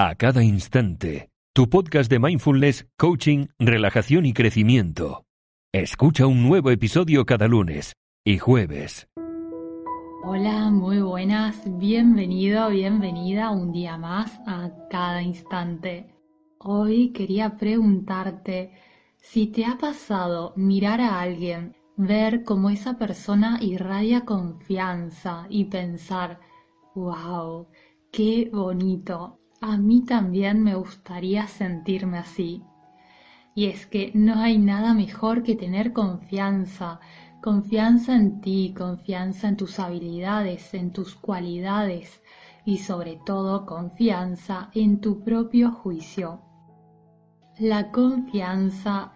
a cada instante. Tu podcast de mindfulness, coaching, relajación y crecimiento. Escucha un nuevo episodio cada lunes y jueves. Hola, muy buenas. Bienvenido, bienvenida un día más a cada instante. Hoy quería preguntarte si te ha pasado mirar a alguien, ver cómo esa persona irradia confianza y pensar, wow, qué bonito, a mí también me gustaría sentirme así. Y es que no hay nada mejor que tener confianza, confianza en ti, confianza en tus habilidades, en tus cualidades y sobre todo confianza en tu propio juicio. La confianza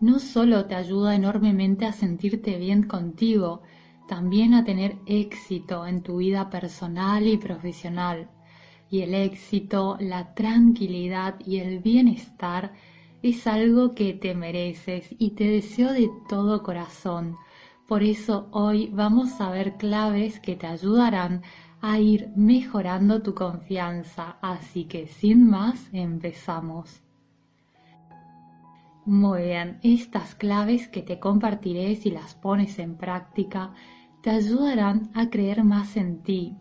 no solo te ayuda enormemente a sentirte bien contigo, también a tener éxito en tu vida personal y profesional y el éxito, la tranquilidad y el bienestar es algo que te mereces y te deseo de todo corazón. Por eso hoy vamos a ver claves que te ayudarán a ir mejorando tu confianza. Así que sin más, empezamos. Muy bien, estas claves que te compartiré si las pones en práctica te ayudarán a creer más en ti,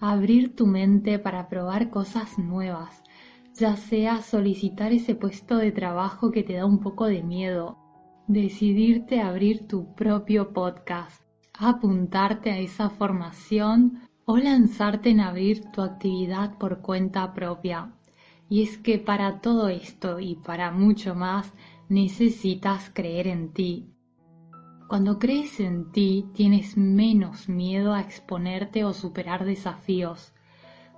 abrir tu mente para probar cosas nuevas, ya sea solicitar ese puesto de trabajo que te da un poco de miedo, decidirte a abrir tu propio podcast, apuntarte a esa formación o lanzarte en abrir tu actividad por cuenta propia. Y es que para todo esto y para mucho más necesitas creer en ti, cuando crees en ti, tienes menos miedo a exponerte o superar desafíos.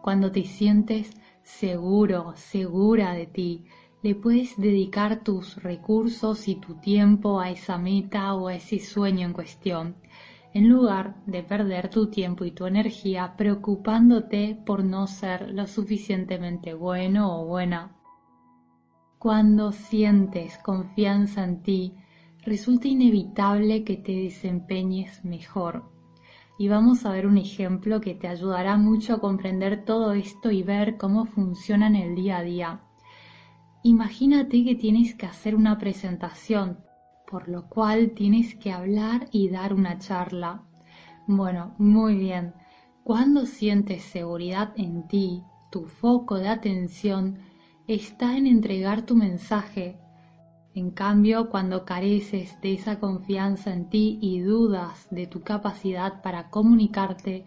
Cuando te sientes seguro, segura de ti, le puedes dedicar tus recursos y tu tiempo a esa meta o a ese sueño en cuestión, en lugar de perder tu tiempo y tu energía preocupándote por no ser lo suficientemente bueno o buena. Cuando sientes confianza en ti, resulta inevitable que te desempeñes mejor. Y vamos a ver un ejemplo que te ayudará mucho a comprender todo esto y ver cómo funciona en el día a día. Imagínate que tienes que hacer una presentación, por lo cual tienes que hablar y dar una charla. Bueno, muy bien. Cuando sientes seguridad en ti, tu foco de atención está en entregar tu mensaje en cambio, cuando careces de esa confianza en ti y dudas de tu capacidad para comunicarte,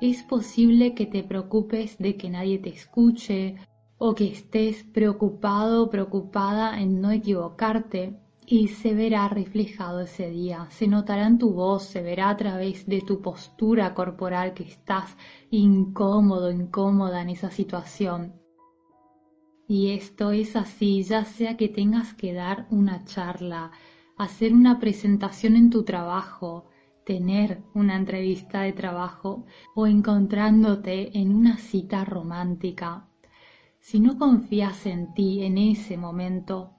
es posible que te preocupes de que nadie te escuche o que estés preocupado preocupada en no equivocarte y se verá reflejado ese día, se notará en tu voz, se verá a través de tu postura corporal que estás incómodo, incómoda en esa situación. Y esto es así, ya sea que tengas que dar una charla, hacer una presentación en tu trabajo, tener una entrevista de trabajo o encontrándote en una cita romántica. Si no confías en ti en ese momento,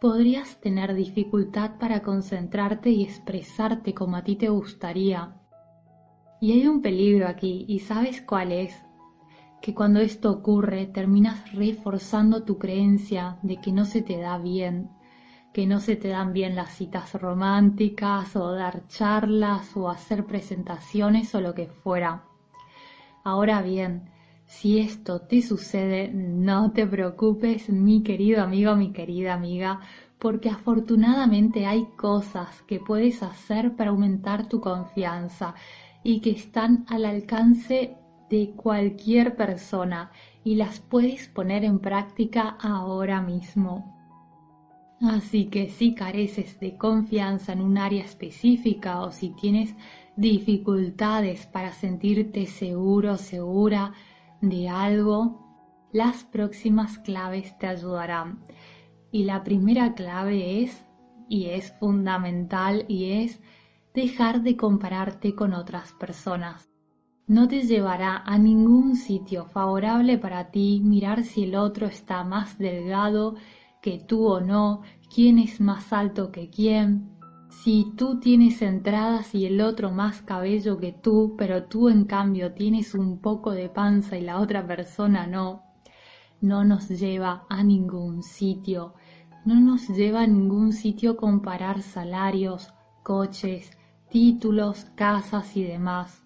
podrías tener dificultad para concentrarte y expresarte como a ti te gustaría. Y hay un peligro aquí, ¿y sabes cuál es? Que cuando esto ocurre terminas reforzando tu creencia de que no se te da bien, que no se te dan bien las citas románticas o dar charlas o hacer presentaciones o lo que fuera. Ahora bien, si esto te sucede, no te preocupes, mi querido amigo, mi querida amiga, porque afortunadamente hay cosas que puedes hacer para aumentar tu confianza y que están al alcance de cualquier persona y las puedes poner en práctica ahora mismo. Así que si careces de confianza en un área específica o si tienes dificultades para sentirte seguro, segura de algo, las próximas claves te ayudarán. Y la primera clave es, y es fundamental, y es dejar de compararte con otras personas. No te llevará a ningún sitio favorable para ti mirar si el otro está más delgado que tú o no, quién es más alto que quién, si tú tienes entradas y el otro más cabello que tú, pero tú en cambio tienes un poco de panza y la otra persona no. no nos lleva a ningún sitio. No nos lleva a ningún sitio comparar salarios, coches, títulos, casas y demás.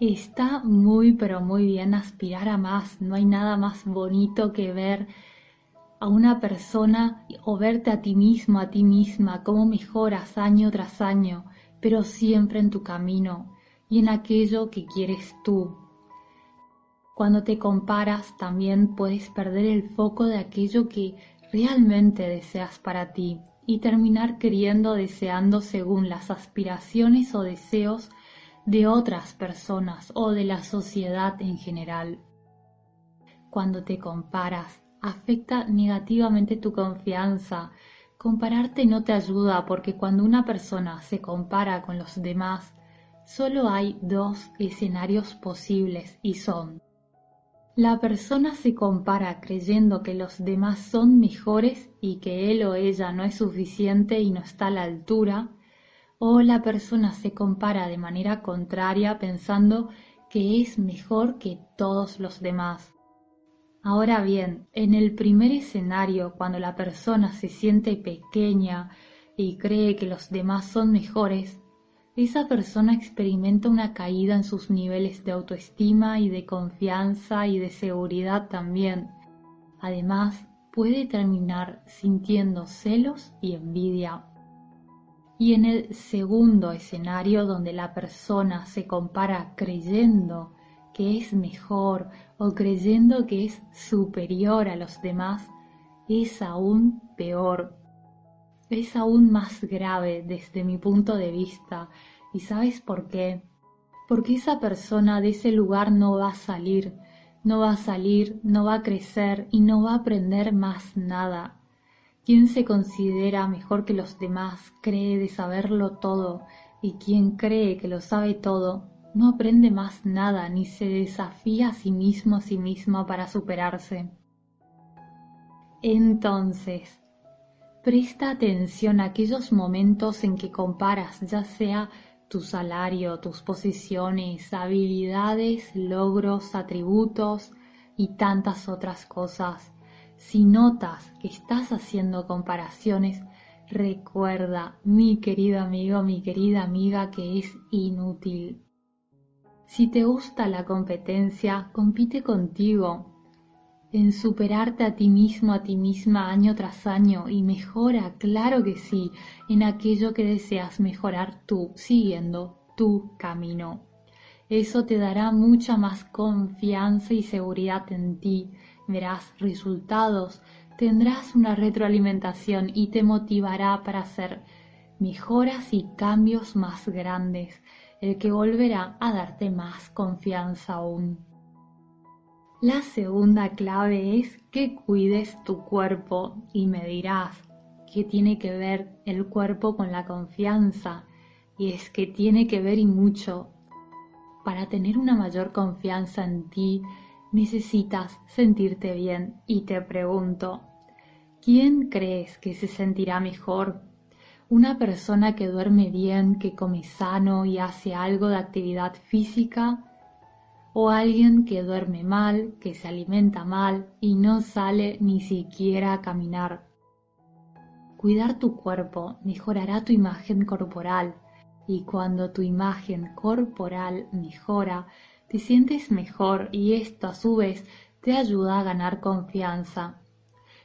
Está muy pero muy bien aspirar a más. No hay nada más bonito que ver a una persona o verte a ti mismo, a ti misma, cómo mejoras año tras año, pero siempre en tu camino y en aquello que quieres tú. Cuando te comparas también puedes perder el foco de aquello que realmente deseas para ti y terminar queriendo deseando según las aspiraciones o deseos de otras personas o de la sociedad en general. Cuando te comparas, afecta negativamente tu confianza. Compararte no te ayuda porque cuando una persona se compara con los demás, solo hay dos escenarios posibles y son la persona se compara creyendo que los demás son mejores y que él o ella no es suficiente y no está a la altura, o la persona se compara de manera contraria pensando que es mejor que todos los demás. Ahora bien, en el primer escenario, cuando la persona se siente pequeña y cree que los demás son mejores, esa persona experimenta una caída en sus niveles de autoestima y de confianza y de seguridad también. Además, puede terminar sintiendo celos y envidia. Y en el segundo escenario donde la persona se compara creyendo que es mejor o creyendo que es superior a los demás, es aún peor es aún más grave desde mi punto de vista. ¿Y sabes por qué? Porque esa persona de ese lugar no va a salir, no va a salir, no va a crecer y no va a aprender más nada. Quien se considera mejor que los demás cree de saberlo todo y quien cree que lo sabe todo no aprende más nada ni se desafía a sí mismo a sí misma para superarse. Entonces, Presta atención a aquellos momentos en que comparas, ya sea tu salario, tus posiciones, habilidades, logros, atributos y tantas otras cosas. Si notas que estás haciendo comparaciones, recuerda, mi querido amigo, mi querida amiga, que es inútil. Si te gusta la competencia, compite contigo, en superarte a ti mismo, a ti misma año tras año y mejora, claro que sí, en aquello que deseas mejorar tú, siguiendo tu camino. Eso te dará mucha más confianza y seguridad en ti, verás resultados, tendrás una retroalimentación y te motivará para hacer mejoras y cambios más grandes, el que volverá a darte más confianza aún. La segunda clave es que cuides tu cuerpo y me dirás, ¿qué tiene que ver el cuerpo con la confianza? Y es que tiene que ver y mucho. Para tener una mayor confianza en ti, necesitas sentirte bien y te pregunto, ¿quién crees que se sentirá mejor? ¿Una persona que duerme bien, que come sano y hace algo de actividad física? o alguien que duerme mal, que se alimenta mal y no sale ni siquiera a caminar. Cuidar tu cuerpo mejorará tu imagen corporal y cuando tu imagen corporal mejora, te sientes mejor y esto a su vez te ayuda a ganar confianza.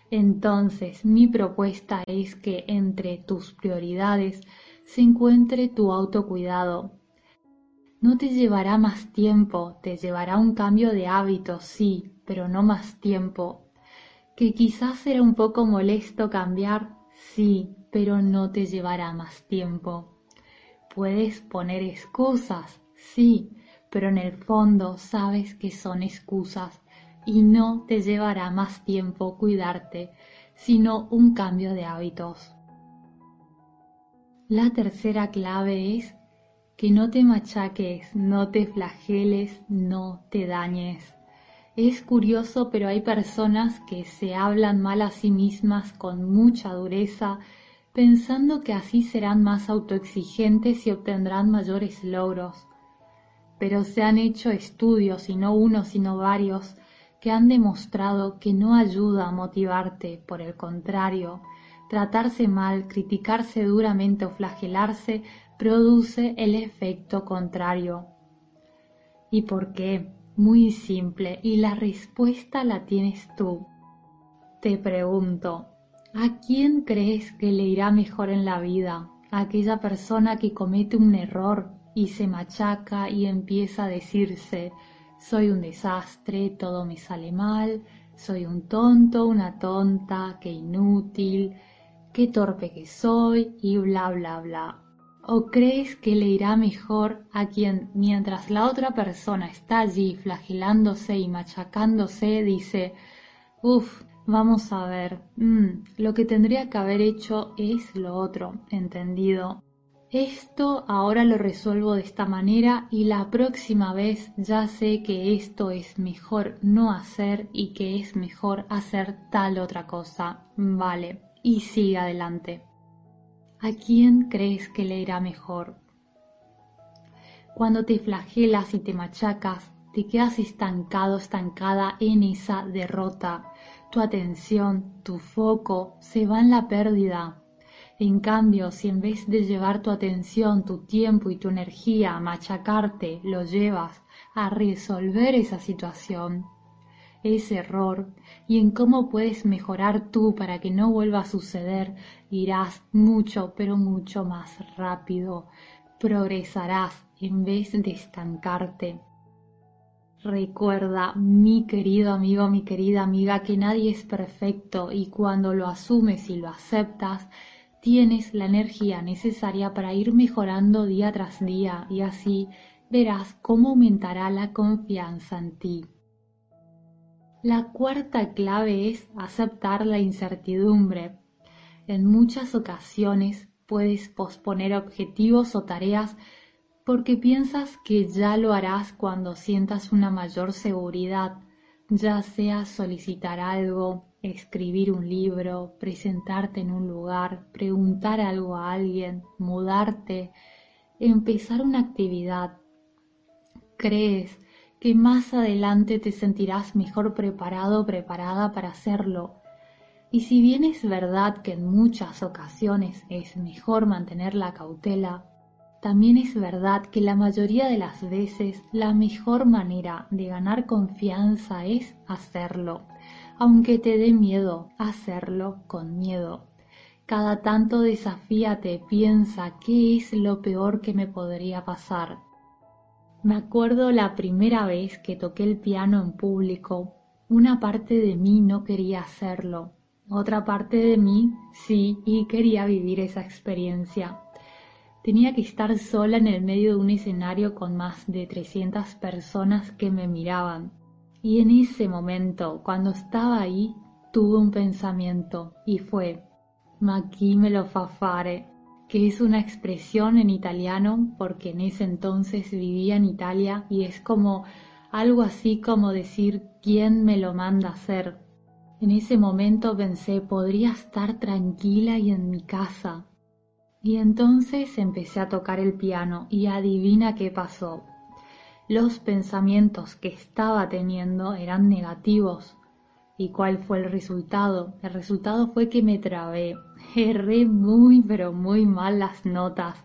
Entonces mi propuesta es que entre tus prioridades se encuentre tu autocuidado, no te llevará más tiempo, te llevará un cambio de hábitos, sí, pero no más tiempo. Que quizás será un poco molesto cambiar, sí, pero no te llevará más tiempo. Puedes poner excusas, sí, pero en el fondo sabes que son excusas y no te llevará más tiempo cuidarte, sino un cambio de hábitos. La tercera clave es que no te machaques, no te flageles, no te dañes. Es curioso, pero hay personas que se hablan mal a sí mismas con mucha dureza, pensando que así serán más autoexigentes y obtendrán mayores logros. Pero se han hecho estudios, y no uno, sino varios, que han demostrado que no ayuda a motivarte, por el contrario, tratarse mal, criticarse duramente o flagelarse produce el efecto contrario. ¿Y por qué? Muy simple, y la respuesta la tienes tú. Te pregunto, ¿a quién crees que le irá mejor en la vida? ¿A aquella persona que comete un error y se machaca y empieza a decirse, soy un desastre, todo me sale mal, soy un tonto, una tonta, qué inútil, qué torpe que soy y bla bla bla. ¿O crees que le irá mejor a quien, mientras la otra persona está allí flagelándose y machacándose, dice, uff, vamos a ver, mm, lo que tendría que haber hecho es lo otro, entendido? Esto ahora lo resuelvo de esta manera y la próxima vez ya sé que esto es mejor no hacer y que es mejor hacer tal otra cosa. Vale, y sigue adelante. ¿A quién crees que le irá mejor? Cuando te flagelas y te machacas, te quedas estancado, estancada en esa derrota. Tu atención, tu foco se va en la pérdida, en cambio, si en vez de llevar tu atención, tu tiempo y tu energía a machacarte, lo llevas a resolver esa situación, ese error, y en cómo puedes mejorar tú para que no vuelva a suceder, irás mucho, pero mucho más rápido. Progresarás en vez de estancarte. Recuerda, mi querido amigo, mi querida amiga, que nadie es perfecto y cuando lo asumes y lo aceptas, tienes la energía necesaria para ir mejorando día tras día y así verás cómo aumentará la confianza en ti. La cuarta clave es aceptar la incertidumbre. En muchas ocasiones puedes posponer objetivos o tareas porque piensas que ya lo harás cuando sientas una mayor seguridad, ya sea solicitar algo, escribir un libro, presentarte en un lugar, preguntar algo a alguien, mudarte, empezar una actividad. Crees que más adelante te sentirás mejor preparado o preparada para hacerlo. Y si bien es verdad que en muchas ocasiones es mejor mantener la cautela, también es verdad que la mayoría de las veces la mejor manera de ganar confianza es hacerlo aunque te dé miedo hacerlo con miedo. Cada tanto desafíate, piensa qué es lo peor que me podría pasar. Me acuerdo la primera vez que toqué el piano en público, una parte de mí no quería hacerlo, otra parte de mí sí y quería vivir esa experiencia. Tenía que estar sola en el medio de un escenario con más de 300 personas que me miraban y en ese momento, cuando estaba ahí, tuve un pensamiento y fue ma chi me lo fa fare, que es una expresión en italiano porque en ese entonces vivía en Italia y es como algo así como decir quién me lo manda hacer. En ese momento pensé podría estar tranquila y en mi casa. Y entonces empecé a tocar el piano y adivina qué pasó los pensamientos que estaba teniendo eran negativos. ¿Y cuál fue el resultado? El resultado fue que me trabé, erré muy pero muy mal las notas,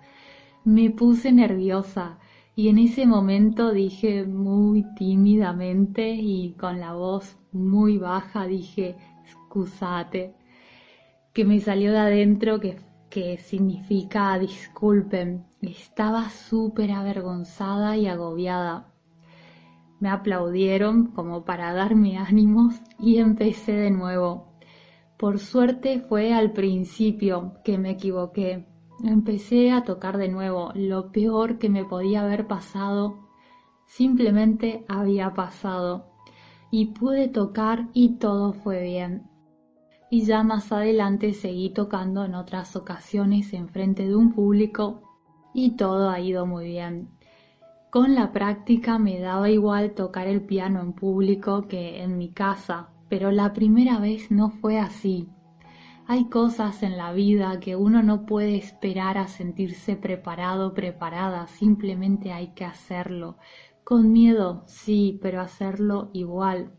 me puse nerviosa y en ese momento dije muy tímidamente y con la voz muy baja dije, excusate, que me salió de adentro que que significa disculpen. Estaba súper avergonzada y agobiada. Me aplaudieron como para darme ánimos y empecé de nuevo. Por suerte fue al principio que me equivoqué. Empecé a tocar de nuevo. Lo peor que me podía haber pasado simplemente había pasado. Y pude tocar y todo fue bien y ya más adelante seguí tocando en otras ocasiones en frente de un público y todo ha ido muy bien. Con la práctica me daba igual tocar el piano en público que en mi casa, pero la primera vez no fue así. Hay cosas en la vida que uno no puede esperar a sentirse preparado, preparada, simplemente hay que hacerlo. Con miedo, sí, pero hacerlo igual.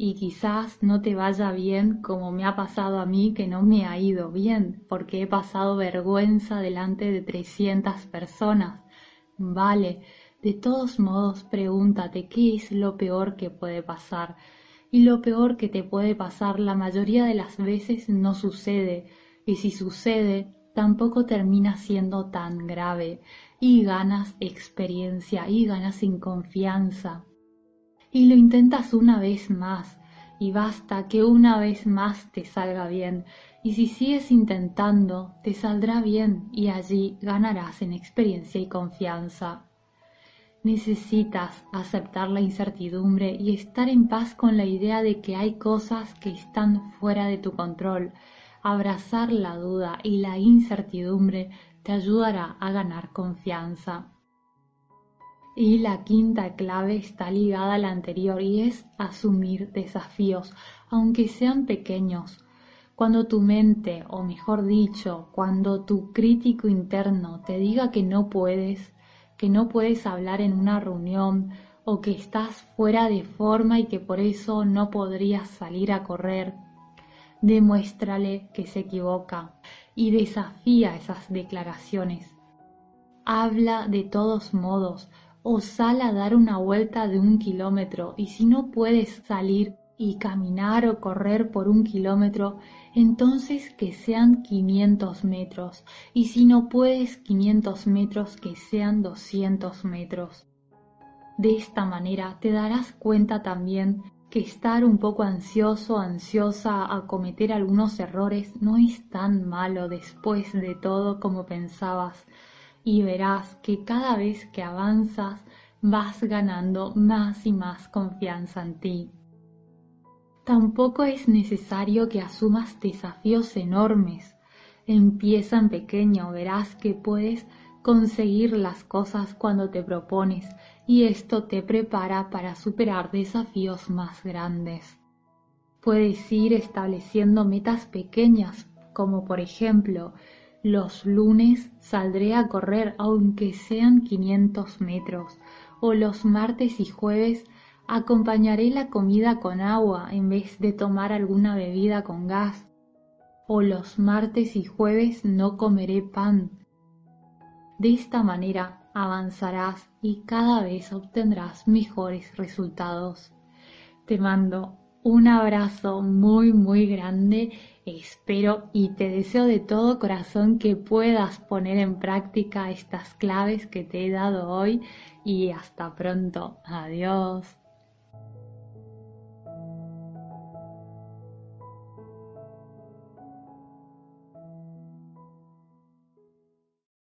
Y quizás no te vaya bien como me ha pasado a mí que no me ha ido bien porque he pasado vergüenza delante de 300 personas. Vale, de todos modos pregúntate qué es lo peor que puede pasar. Y lo peor que te puede pasar la mayoría de las veces no sucede, y si sucede, tampoco termina siendo tan grave, y ganas experiencia y ganas en confianza y lo intentas una vez más y basta que una vez más te salga bien y si sigues intentando te saldrá bien y allí ganarás en experiencia y confianza. Necesitas aceptar la incertidumbre y estar en paz con la idea de que hay cosas que están fuera de tu control. Abrazar la duda y la incertidumbre te ayudará a ganar confianza. Y la quinta clave está ligada a la anterior y es asumir desafíos, aunque sean pequeños. Cuando tu mente, o mejor dicho, cuando tu crítico interno te diga que no puedes, que no puedes hablar en una reunión o que estás fuera de forma y que por eso no podrías salir a correr, demuéstrale que se equivoca y desafía esas declaraciones. Habla de todos modos, o sal a dar una vuelta de un kilómetro. Y si no puedes salir y caminar o correr por un kilómetro, entonces que sean 500 metros. Y si no puedes 500 metros, que sean 200 metros. De esta manera te darás cuenta también que estar un poco ansioso, ansiosa a cometer algunos errores no es tan malo después de todo como pensabas, y verás que cada vez que avanzas vas ganando más y más confianza en ti. Tampoco es necesario que asumas desafíos enormes. Empieza en pequeño, verás que puedes conseguir las cosas cuando te propones y esto te prepara para superar desafíos más grandes. Puedes ir estableciendo metas pequeñas, como por ejemplo los lunes saldré a correr aunque sean 500 metros, o los martes y jueves acompañaré la comida con agua en vez de tomar alguna bebida con gas, o los martes y jueves no comeré pan. De esta manera avanzarás y cada vez obtendrás mejores resultados. Te mando un abrazo muy muy grande Espero y te deseo de todo corazón que puedas poner en práctica estas claves que te he dado hoy y hasta pronto. Adiós.